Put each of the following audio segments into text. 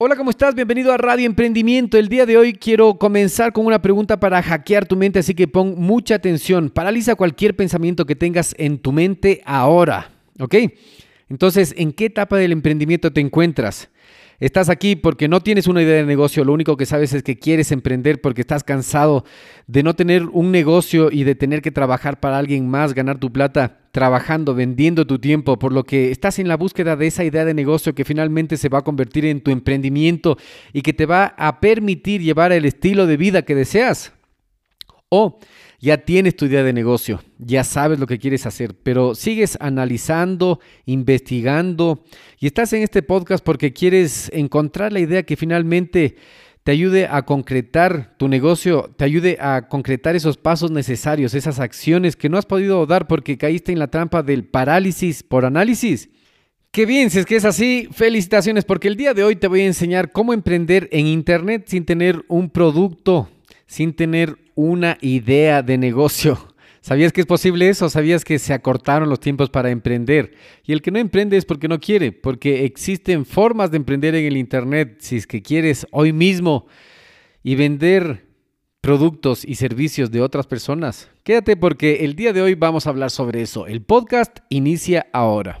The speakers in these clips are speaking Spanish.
Hola, ¿cómo estás? Bienvenido a Radio Emprendimiento. El día de hoy quiero comenzar con una pregunta para hackear tu mente, así que pon mucha atención. Paraliza cualquier pensamiento que tengas en tu mente ahora, ¿ok? Entonces, ¿en qué etapa del emprendimiento te encuentras? Estás aquí porque no tienes una idea de negocio, lo único que sabes es que quieres emprender porque estás cansado de no tener un negocio y de tener que trabajar para alguien más, ganar tu plata trabajando, vendiendo tu tiempo, por lo que estás en la búsqueda de esa idea de negocio que finalmente se va a convertir en tu emprendimiento y que te va a permitir llevar el estilo de vida que deseas. O ya tienes tu idea de negocio, ya sabes lo que quieres hacer, pero sigues analizando, investigando y estás en este podcast porque quieres encontrar la idea que finalmente te ayude a concretar tu negocio, te ayude a concretar esos pasos necesarios, esas acciones que no has podido dar porque caíste en la trampa del parálisis por análisis. Qué bien, si es que es así, felicitaciones porque el día de hoy te voy a enseñar cómo emprender en Internet sin tener un producto, sin tener una idea de negocio. ¿Sabías que es posible eso? ¿Sabías que se acortaron los tiempos para emprender? Y el que no emprende es porque no quiere, porque existen formas de emprender en el Internet si es que quieres hoy mismo y vender productos y servicios de otras personas. Quédate porque el día de hoy vamos a hablar sobre eso. El podcast inicia ahora.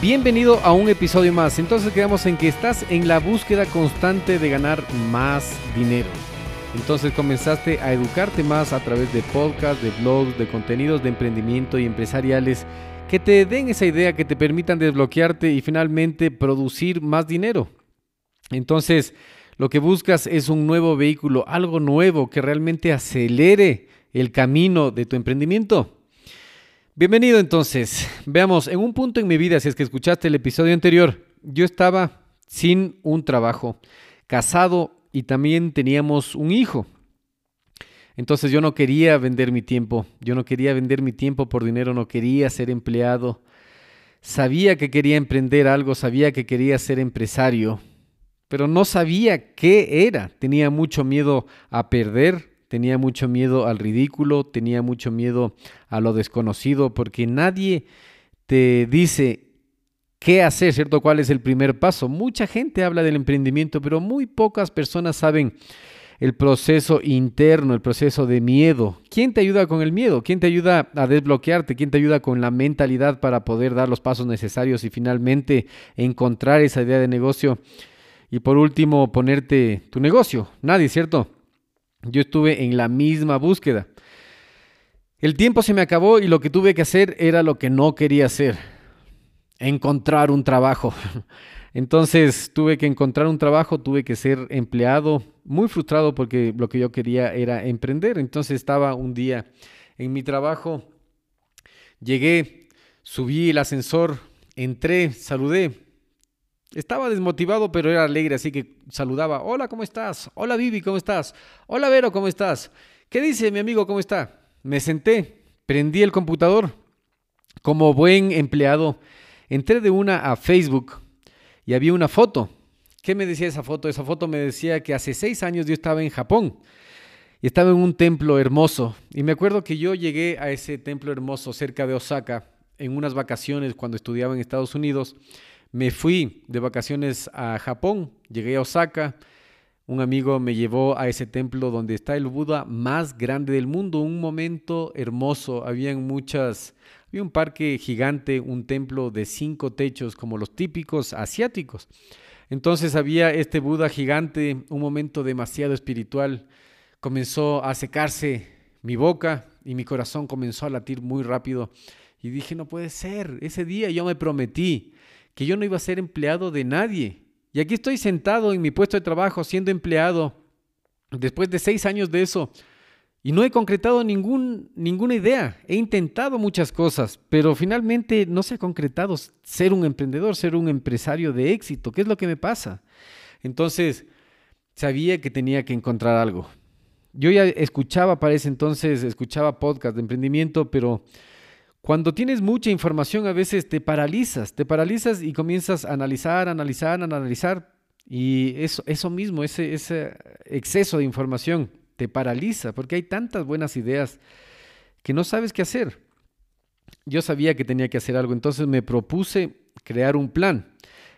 Bienvenido a un episodio más. Entonces quedamos en que estás en la búsqueda constante de ganar más dinero. Entonces comenzaste a educarte más a través de podcasts, de blogs, de contenidos de emprendimiento y empresariales que te den esa idea, que te permitan desbloquearte y finalmente producir más dinero. Entonces, lo que buscas es un nuevo vehículo, algo nuevo que realmente acelere el camino de tu emprendimiento. Bienvenido entonces. Veamos, en un punto en mi vida, si es que escuchaste el episodio anterior, yo estaba sin un trabajo, casado y también teníamos un hijo. Entonces yo no quería vender mi tiempo, yo no quería vender mi tiempo por dinero, no quería ser empleado. Sabía que quería emprender algo, sabía que quería ser empresario, pero no sabía qué era. Tenía mucho miedo a perder, tenía mucho miedo al ridículo, tenía mucho miedo a lo desconocido, porque nadie te dice qué hacer, ¿cierto? ¿Cuál es el primer paso? Mucha gente habla del emprendimiento, pero muy pocas personas saben el proceso interno, el proceso de miedo. ¿Quién te ayuda con el miedo? ¿Quién te ayuda a desbloquearte? ¿Quién te ayuda con la mentalidad para poder dar los pasos necesarios y finalmente encontrar esa idea de negocio? Y por último, ponerte tu negocio. Nadie, ¿cierto? Yo estuve en la misma búsqueda. El tiempo se me acabó y lo que tuve que hacer era lo que no quería hacer, encontrar un trabajo. Entonces tuve que encontrar un trabajo, tuve que ser empleado, muy frustrado porque lo que yo quería era emprender. Entonces estaba un día en mi trabajo, llegué, subí el ascensor, entré, saludé, estaba desmotivado, pero era alegre, así que saludaba. Hola, ¿cómo estás? Hola, Vivi, ¿cómo estás? Hola, Vero, ¿cómo estás? ¿Qué dice mi amigo? ¿Cómo está? Me senté, prendí el computador. Como buen empleado, entré de una a Facebook y había una foto. ¿Qué me decía esa foto? Esa foto me decía que hace seis años yo estaba en Japón y estaba en un templo hermoso. Y me acuerdo que yo llegué a ese templo hermoso cerca de Osaka en unas vacaciones cuando estudiaba en Estados Unidos me fui de vacaciones a Japón, llegué a Osaka, un amigo me llevó a ese templo donde está el Buda más grande del mundo, un momento hermoso, habían muchas, había un parque gigante, un templo de cinco techos como los típicos asiáticos. Entonces había este Buda gigante, un momento demasiado espiritual, comenzó a secarse mi boca y mi corazón comenzó a latir muy rápido. Y dije, no puede ser, ese día yo me prometí que yo no iba a ser empleado de nadie, y aquí estoy sentado en mi puesto de trabajo siendo empleado después de seis años de eso y no he concretado ningún, ninguna idea. He intentado muchas cosas, pero finalmente no se ha concretado ser un emprendedor, ser un empresario de éxito. ¿Qué es lo que me pasa? Entonces, sabía que tenía que encontrar algo. Yo ya escuchaba para ese entonces, escuchaba podcast de emprendimiento, pero cuando tienes mucha información a veces te paralizas, te paralizas y comienzas a analizar, analizar, analizar. Y eso, mismo, ese exceso de información te paraliza porque hay tantas buenas ideas que no sabes qué hacer. Yo sabía que tenía que hacer algo, entonces me propuse crear un plan.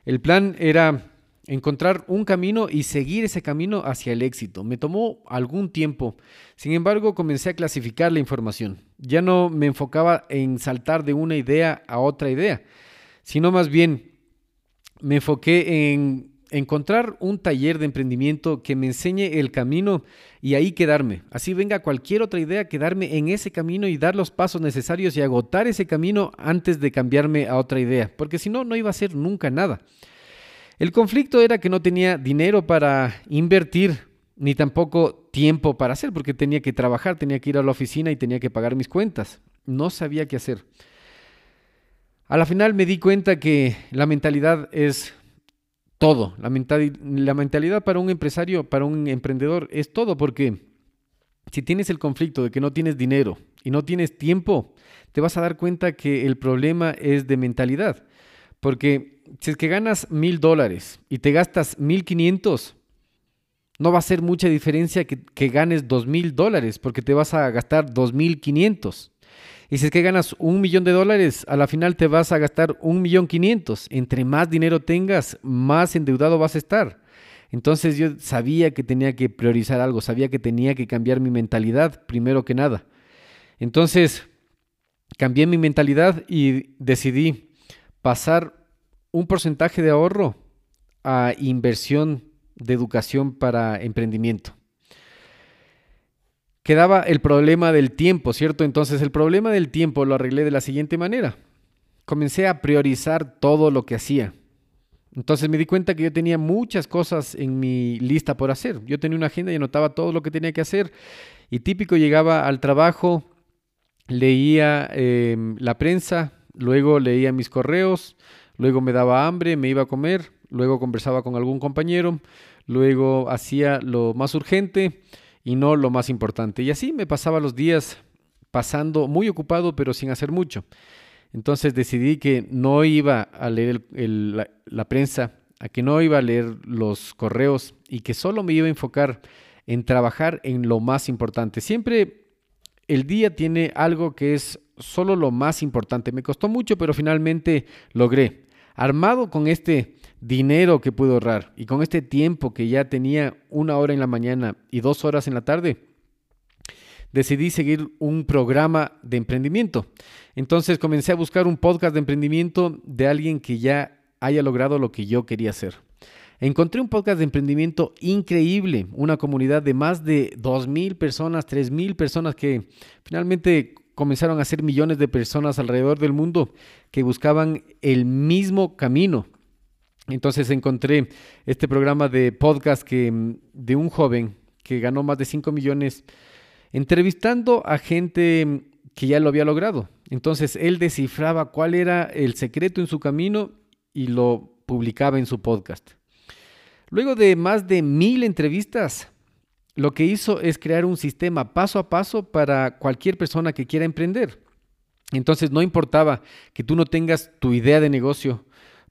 El plan era encontrar un camino y seguir ese camino hacia el éxito. Me tomó algún tiempo. Sin embargo, comencé a clasificar la información. Ya no me enfocaba en saltar de una idea a otra idea, sino más bien me enfoqué en encontrar un taller de emprendimiento que me enseñe el camino y ahí quedarme. Así venga cualquier otra idea, quedarme en ese camino y dar los pasos necesarios y agotar ese camino antes de cambiarme a otra idea, porque si no, no iba a ser nunca nada. El conflicto era que no tenía dinero para invertir, ni tampoco tiempo para hacer, porque tenía que trabajar, tenía que ir a la oficina y tenía que pagar mis cuentas. No sabía qué hacer. A la final me di cuenta que la mentalidad es todo. La, mentalidad para un empresario, para un emprendedor, es todo, porque si tienes el conflicto de que no tienes dinero y no tienes tiempo, te vas a dar cuenta que el problema es de mentalidad. Porque si es que ganas mil dólares y te gastas mil quinientos, no va a ser mucha diferencia que, que ganes dos mil dólares, porque te vas a gastar dos mil quinientos. Y si es que ganas un millón de dólares, a la final te vas a gastar un millón quinientos. Entre más dinero tengas, más endeudado vas a estar. Entonces yo sabía que tenía que priorizar algo, sabía que tenía que cambiar mi mentalidad primero que nada. Entonces cambié mi mentalidad y decidí pasar un porcentaje de ahorro a inversión de educación para emprendimiento. Quedaba el problema del tiempo, ¿cierto? Entonces el problema del tiempo lo arreglé de la siguiente manera. Comencé a priorizar todo lo que hacía. Entonces me di cuenta que yo tenía muchas cosas en mi lista por hacer. Yo tenía una agenda y anotaba todo lo que tenía que hacer. Y típico llegaba al trabajo, leía em, la prensa, luego leía mis correos, luego me daba hambre, me iba a comer, luego conversaba con algún compañero, luego hacía lo más urgente y no lo más importante. Y así me pasaba los días pasando muy ocupado pero sin hacer mucho. Entonces decidí que no iba a leer la, la prensa, a que no iba a leer los correos y que solo me iba a enfocar en trabajar en lo más importante. Siempre el día tiene algo que es solo lo más importante. Me costó mucho, pero finalmente logré. Armado con este dinero que pude ahorrar y con este tiempo que ya tenía una hora en la mañana y dos horas en la tarde, decidí seguir un programa de emprendimiento. Entonces comencé a buscar un podcast de emprendimiento de alguien que ya haya logrado lo que yo quería hacer. Encontré un podcast de emprendimiento increíble, una comunidad de más de 2.000 personas, 3.000 personas que finalmente comenzaron a ser millones de personas alrededor del mundo que buscaban el mismo camino. Entonces encontré este programa de podcast que, mm, de un joven que ganó más de 5 millones entrevistando a gente mm, que ya lo había logrado. Entonces él descifraba cuál era el secreto en su camino y lo publicaba en su podcast. Luego de más de mil entrevistas, lo que hizo es crear un sistema paso a paso para cualquier persona que quiera emprender. Entonces no importaba que tú no tengas tu idea de negocio,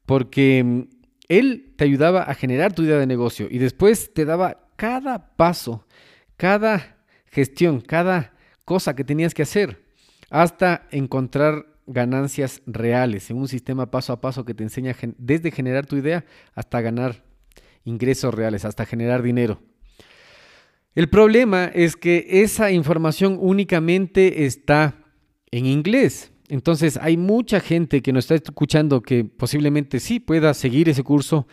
porque mm, él te ayudaba a generar tu idea de negocio y después te daba cada paso, cada gestión, cada cosa que tenías que hacer hasta encontrar ganancias reales en un sistema paso a paso que te enseña desde generar tu idea hasta ganar ingresos reales, hasta generar dinero. El problema es que esa información únicamente está en inglés. Entonces hay mucha gente que nos está escuchando que posiblemente sí pueda seguir ese curso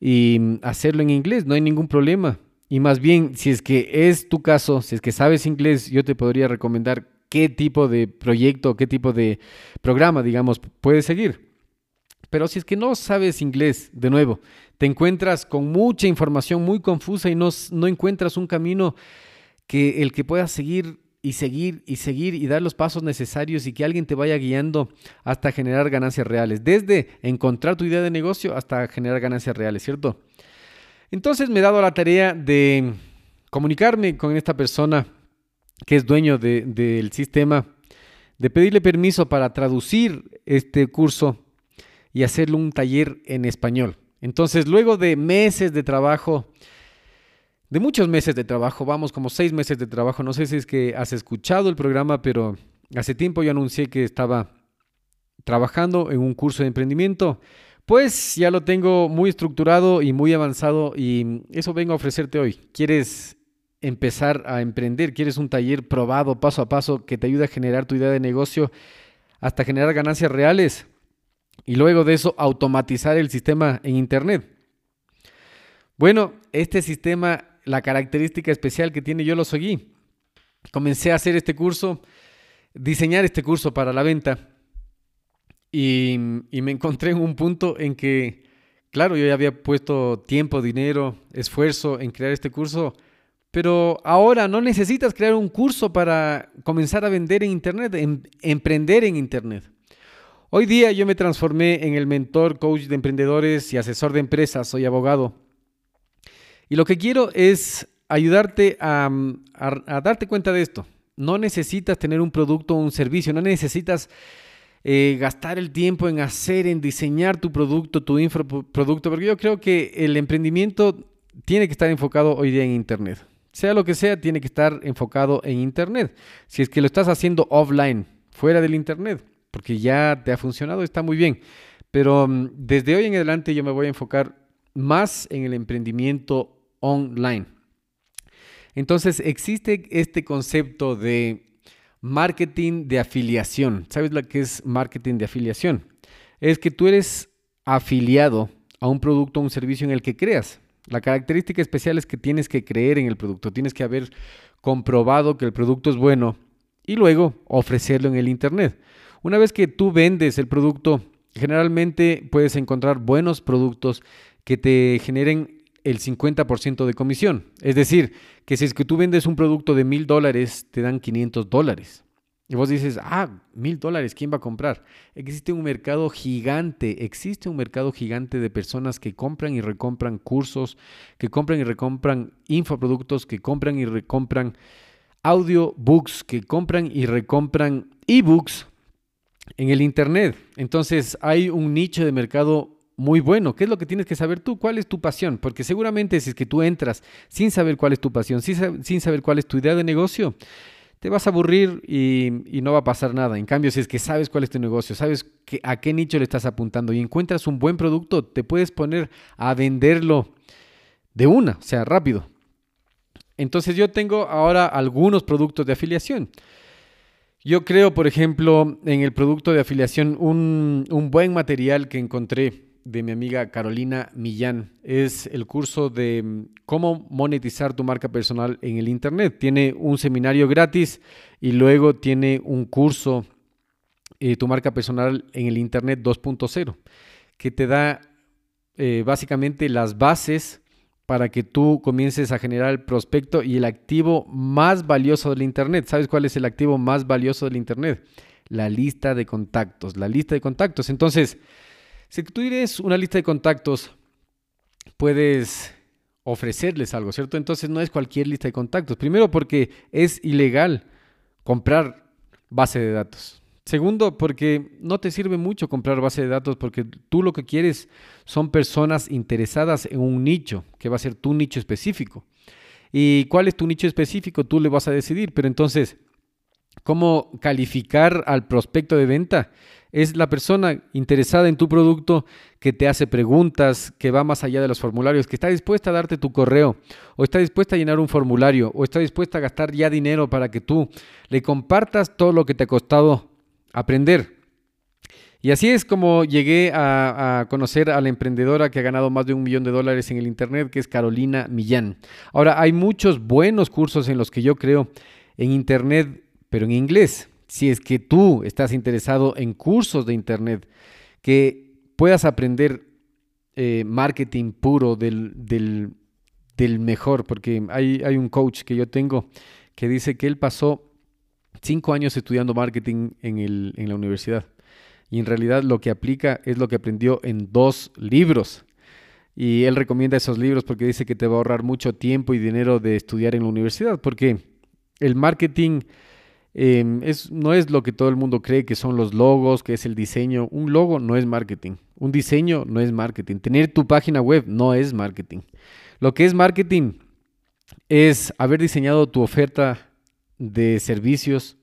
y hacerlo en inglés, no hay ningún problema. Y más bien, si es que es tu caso, si es que sabes inglés, yo te podría recomendar qué tipo de proyecto, qué tipo de programa, digamos, puedes seguir. Pero si es que no sabes inglés, de nuevo, te encuentras con mucha información muy confusa y no, no encuentras un camino que el que puedas seguir y seguir y seguir y dar los pasos necesarios y que alguien te vaya guiando hasta generar ganancias reales, desde encontrar tu idea de negocio hasta generar ganancias reales, ¿cierto? Entonces me he dado la tarea de comunicarme con esta persona que es dueño del sistema, de pedirle permiso para traducir este curso y hacerle un taller en español. Entonces, luego de meses de trabajo, de muchos meses de trabajo, vamos como seis meses de trabajo, no sé si es que has escuchado el programa, pero hace tiempo yo anuncié que estaba trabajando en un curso de emprendimiento, pues ya lo tengo muy estructurado y muy avanzado y eso vengo a ofrecerte hoy. ¿Quieres empezar a emprender? ¿Quieres un taller probado paso a paso que te ayude a generar tu idea de negocio hasta generar ganancias reales? Y luego de eso automatizar el sistema en Internet. Bueno, este sistema la característica especial que tiene, yo lo seguí. Comencé a hacer este curso, diseñar este curso para la venta y, me encontré en un punto en que, claro, yo ya había puesto tiempo, dinero, esfuerzo en crear este curso, pero ahora no necesitas crear un curso para comenzar a vender en Internet, em, emprender en Internet. Hoy día yo me transformé en el mentor, coach de emprendedores y asesor de empresas, soy abogado. Y lo que quiero es ayudarte a, darte cuenta de esto. No necesitas tener un producto o un servicio, no necesitas eh, gastar el tiempo en hacer, en diseñar tu producto, tu infoproducto, porque yo creo que el emprendimiento tiene que estar enfocado hoy día en Internet. Sea lo que sea, tiene que estar enfocado en Internet. Si es que lo estás haciendo offline, fuera del Internet, porque ya te ha funcionado, está muy bien. Pero mm, desde hoy en adelante yo me voy a enfocar más en el emprendimiento online. Entonces existe este concepto de marketing de afiliación. ¿Sabes lo que es marketing de afiliación? Es que tú eres afiliado a un producto o un servicio en el que creas. La característica especial es que tienes que creer en el producto, tienes que haber comprobado que el producto es bueno y luego ofrecerlo en el Internet. Una vez que tú vendes el producto, generalmente puedes encontrar buenos productos que te generen el 50% de comisión. Es decir, que si es que tú vendes un producto de mil dólares, te dan 500 dólares. Y vos dices, ah, mil dólares, ¿quién va a comprar? Existe un mercado gigante, existe un mercado gigante de personas que compran y recompran cursos, que compran y recompran infoproductos, que compran y recompran audiobooks, que compran y recompran ebooks en el Internet. Entonces hay un nicho de mercado muy bueno. ¿Qué es lo que tienes que saber tú? ¿Cuál es tu pasión? Porque seguramente si es que tú entras sin saber cuál es tu pasión, sin, saber cuál es tu idea de negocio, te vas a aburrir y, no va a pasar nada. En cambio, si es que sabes cuál es tu negocio, sabes a qué nicho le estás apuntando y encuentras un buen producto, te puedes poner a venderlo de una, o sea, rápido. Entonces yo tengo ahora algunos productos de afiliación. Yo creo, por ejemplo, en el producto de afiliación un, un buen material que encontré de mi amiga Carolina Millán. Es el curso de mm, cómo monetizar tu marca personal en el Internet. Tiene un seminario gratis y luego tiene un curso, eh, tu marca personal en el Internet 2.0, que te da eh, básicamente las bases para que tú comiences a generar el prospecto y el activo más valioso del Internet. ¿Sabes cuál es el activo más valioso del Internet? La lista de contactos, la lista de contactos. Entonces, si tú tienes una lista de contactos, puedes ofrecerles algo, ¿cierto? Entonces no es cualquier lista de contactos. Primero porque es ilegal comprar base de datos. Segundo, porque no te sirve mucho comprar base de datos porque tú lo que quieres son personas interesadas en un nicho, que va a ser tu nicho específico. ¿Y cuál es tu nicho específico? Tú le vas a decidir, pero entonces cómo calificar al prospecto de venta. Es la persona interesada en tu producto que te hace preguntas, que va más allá de los formularios, que está dispuesta a darte tu correo, o está dispuesta a llenar un formulario, o está dispuesta a gastar ya dinero para que tú le compartas todo lo que te ha costado aprender. Y así es como llegué a, conocer a la emprendedora que ha ganado más de un millón de dólares en el Internet, que es Carolina Millán. Ahora, hay muchos buenos cursos en los que yo creo en Internet, pero en inglés. Si es que tú estás interesado en cursos de Internet, que puedas aprender eh, marketing puro del, mejor, porque hay, hay un coach que yo tengo que dice que él pasó cinco años estudiando marketing en, el, en la universidad y en realidad lo que aplica es lo que aprendió en dos libros. Y él recomienda esos libros porque dice que te va a ahorrar mucho tiempo y dinero de estudiar en la universidad, porque el marketing em, es, no es lo que todo el mundo cree que son los logos, que es el diseño. Un logo no es marketing, un diseño no es marketing, tener tu página web no es marketing. Lo que es marketing es haber diseñado tu oferta de servicios,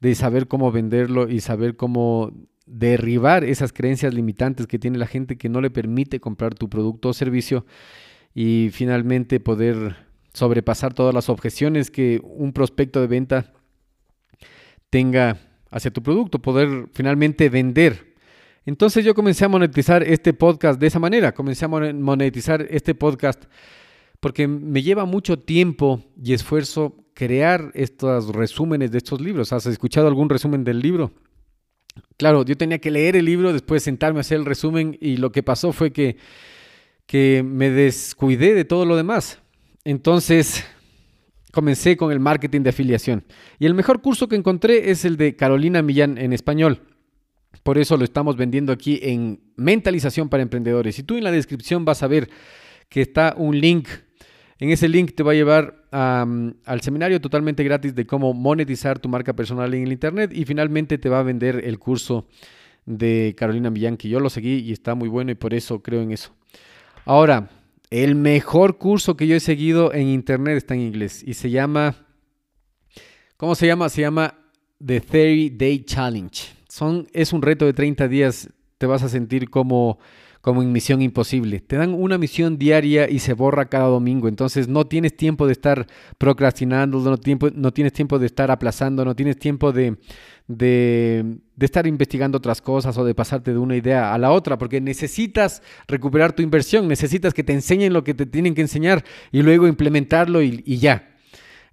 de saber cómo venderlo y saber cómo derribar esas creencias limitantes que tiene la gente que no le permite comprar tu producto o servicio y finalmente poder sobrepasar todas las objeciones que un prospecto de venta tenga hacia tu producto, poder finalmente vender. Entonces yo comencé a monetizar este podcast de esa manera, comencé a monetizar este podcast porque me lleva mucho tiempo y esfuerzo crear estos resúmenes de estos libros. ¿Has escuchado algún resumen del libro? Claro, yo tenía que leer el libro, después sentarme a hacer el resumen y lo que pasó fue que, que me descuidé de todo lo demás. Entonces comencé con el marketing de afiliación. Y el mejor curso que encontré es el de Carolina Millán en español. Por eso lo estamos vendiendo aquí en Mentalización para Emprendedores. Y tú en la descripción vas a ver que está un link en ese link te va a llevar al seminario totalmente gratis de cómo monetizar tu marca personal en el Internet y finalmente te va a vender el curso de Carolina Millán, que yo lo seguí y está muy bueno y por eso creo en eso. Ahora, el mejor curso que yo he seguido en Internet está en inglés y se llama, ¿cómo se llama? Se llama The 30 Day Challenge. Es un reto de 30 días, te vas a sentir como como en Misión Imposible. Te dan una misión diaria y se borra cada domingo. Entonces no tienes tiempo de estar procrastinando, no, tiempo, no tienes tiempo de estar aplazando, no tienes tiempo de, de, estar investigando otras cosas o de pasarte de una idea a la otra, porque necesitas recuperar tu inversión, necesitas que te enseñen lo que te tienen que enseñar y luego implementarlo y, y ya.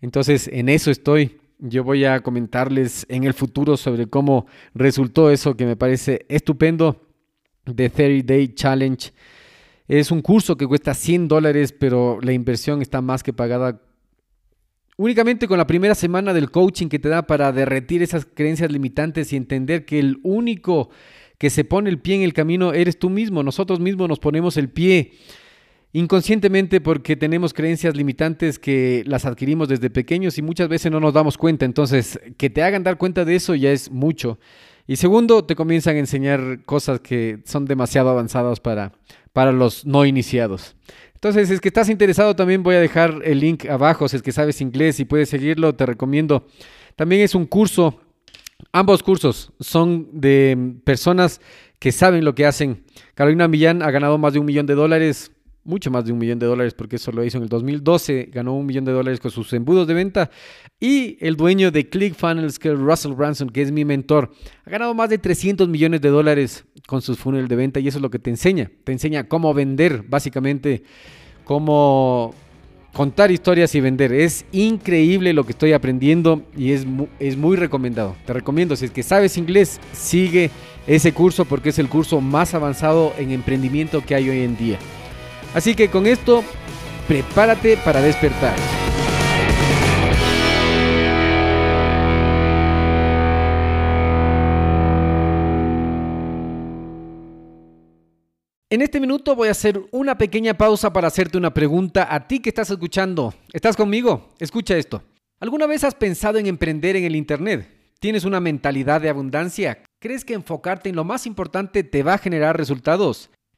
Entonces en eso estoy. Yo voy a comentarles en el futuro sobre cómo resultó eso que me parece estupendo The 30 Day Challenge. Es un curso que cuesta 100 dólares, pero la inversión está más que pagada únicamente con la primera semana del coaching que te da para derretir esas creencias limitantes y entender que el único que se pone el pie en el camino eres tú mismo. Nosotros mismos nos ponemos el pie inconscientemente porque tenemos creencias limitantes que las adquirimos desde pequeños y muchas veces no nos damos cuenta. Entonces, que te hagan dar cuenta de eso ya es mucho. Y segundo, te comienzan a enseñar cosas que son demasiado avanzadas para, para los no iniciados. Entonces, si es que estás interesado, también voy a dejar el link abajo. Si es que sabes inglés y puedes seguirlo, te recomiendo. También es un curso. Ambos cursos son de personas que saben lo que hacen. Carolina Millán ha ganado más de un millón de dólares mucho más de un millón de dólares porque eso lo hizo en el 2012, ganó un millón de dólares con sus embudos de venta y el dueño de ClickFunnels, que es Russell Branson, que es mi mentor, ha ganado más de 300 millones de dólares con sus funnels de venta y eso es lo que te enseña, te enseña cómo vender, básicamente cómo contar historias y vender. Es increíble lo que estoy aprendiendo y es, es muy recomendado. Te recomiendo, si es que sabes inglés, sigue ese curso porque es el curso más avanzado en emprendimiento que hay hoy en día. Así que con esto, prepárate para despertar. En este minuto voy a hacer una pequeña pausa para hacerte una pregunta a ti que estás escuchando. ¿Estás conmigo? Escucha esto. ¿Alguna vez has pensado en emprender en el Internet? ¿Tienes una mentalidad de abundancia? ¿Crees que enfocarte en lo más importante te va a generar resultados?